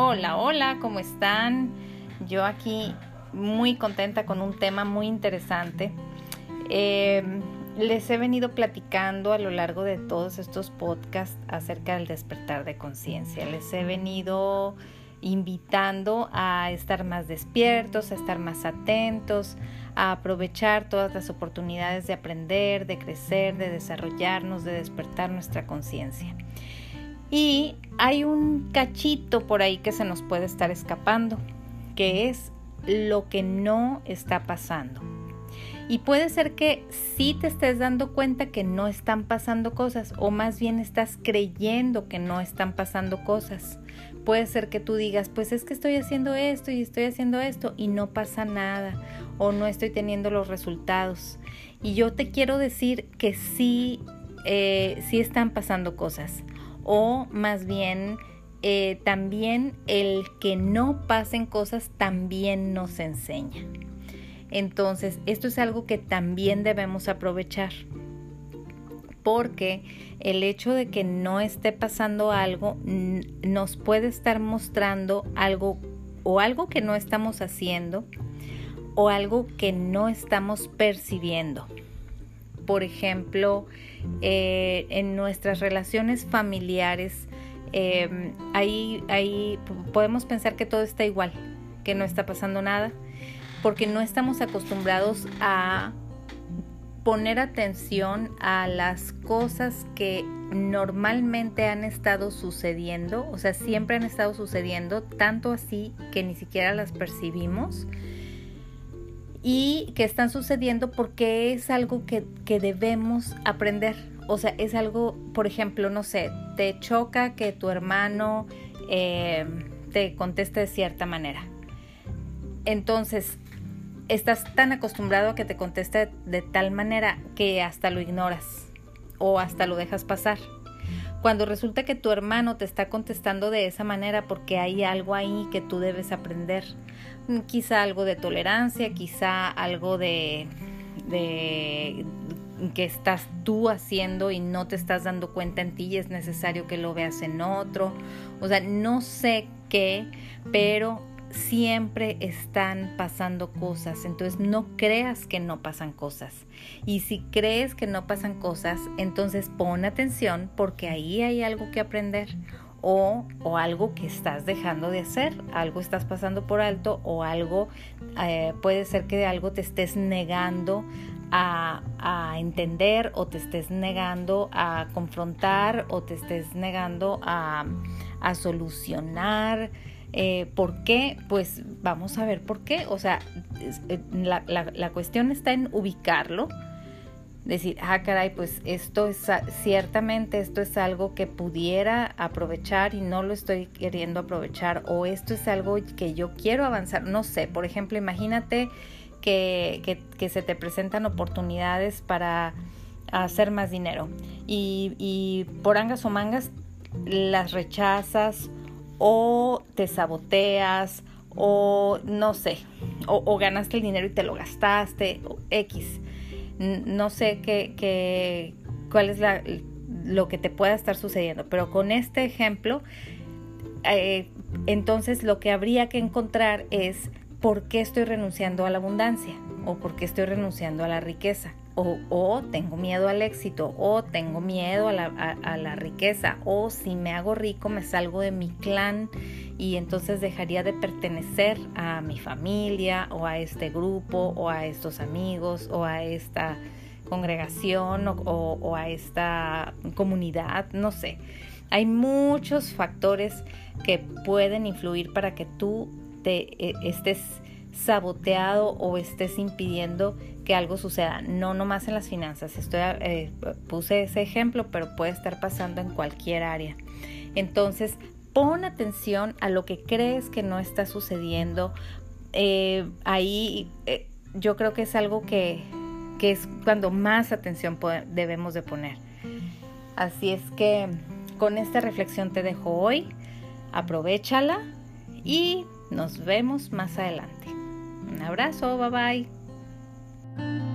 Hola, hola, ¿cómo están? Yo aquí muy contenta con un tema muy interesante. Eh, les he venido platicando a lo largo de todos estos podcasts acerca del despertar de conciencia. Les he venido invitando a estar más despiertos, a estar más atentos, a aprovechar todas las oportunidades de aprender, de crecer, de desarrollarnos, de despertar nuestra conciencia. Y hay un cachito por ahí que se nos puede estar escapando, que es lo que no está pasando. Y puede ser que sí te estés dando cuenta que no están pasando cosas o más bien estás creyendo que no están pasando cosas. Puede ser que tú digas, pues es que estoy haciendo esto y estoy haciendo esto y no pasa nada o no estoy teniendo los resultados. Y yo te quiero decir que sí, eh, sí están pasando cosas o más bien eh, también el que no pasen cosas también nos enseña. Entonces, esto es algo que también debemos aprovechar. Porque el hecho de que no esté pasando algo nos puede estar mostrando algo o algo que no estamos haciendo o algo que no estamos percibiendo. Por ejemplo, eh, en nuestras relaciones familiares, eh, ahí, ahí podemos pensar que todo está igual, que no está pasando nada, porque no estamos acostumbrados a poner atención a las cosas que normalmente han estado sucediendo, o sea, siempre han estado sucediendo, tanto así que ni siquiera las percibimos y que están sucediendo porque es algo que, debemos aprender. O sea, es algo, por ejemplo, no sé, te choca que tu hermano eh, te conteste de cierta manera. Entonces, estás tan acostumbrado a que te conteste de tal manera que hasta lo ignoras o hasta lo dejas pasar. Cuando resulta que tu hermano te está contestando de esa manera porque hay algo ahí que tú debes aprender. Mm, quizá algo de tolerancia, quizá algo de, de que estás tú haciendo y no te estás dando cuenta en ti y es necesario que lo veas en otro. O sea, no sé qué, pero siempre están pasando cosas, entonces no creas que no pasan cosas. Y si crees que no pasan cosas, entonces pon atención porque ahí hay algo que aprender o, o algo que estás dejando de hacer, algo estás pasando por alto o algo, eh, puede ser que de algo te estés negando a, a, entender o te estés negando a confrontar o te estés negando a, a solucionar. Eh, ¿Por qué? Pues vamos a ver por qué. O sea, eh, la, la, cuestión está en ubicarlo. Decir, ah, caray, pues esto es, ciertamente esto es algo que pudiera aprovechar y no lo estoy queriendo aprovechar. O esto es algo que yo quiero avanzar. No sé, por ejemplo, imagínate que, que, se te presentan oportunidades para hacer más dinero. Y, y por angas o mangas las rechazas o te saboteas o no sé, o, ganaste el dinero y te lo gastaste, o X. No sé qué, cuál es la, lo que te pueda estar sucediendo, pero con este ejemplo, eh, entonces lo que habría que encontrar es por qué estoy renunciando a la abundancia o por qué estoy renunciando a la riqueza o, tengo miedo al éxito, o tengo miedo a la, riqueza, o si me hago rico me salgo de mi clan y entonces dejaría de pertenecer a mi familia o a este grupo o a estos amigos o a esta congregación o, a esta comunidad, no sé. Hay muchos factores que pueden influir para que tú te eh, estés saboteado o estés impidiendo que algo suceda. No nomás en las finanzas. Estoy, eh, puse ese ejemplo, pero puede estar pasando en cualquier área. Entonces, pon atención a lo que crees que no está sucediendo. Eh, ahí eh, yo creo que es algo que, que es cuando más atención debemos de poner. Así es que con esta reflexión te dejo hoy. Aprovechala y nos vemos más adelante. Un abrazo, bye bye.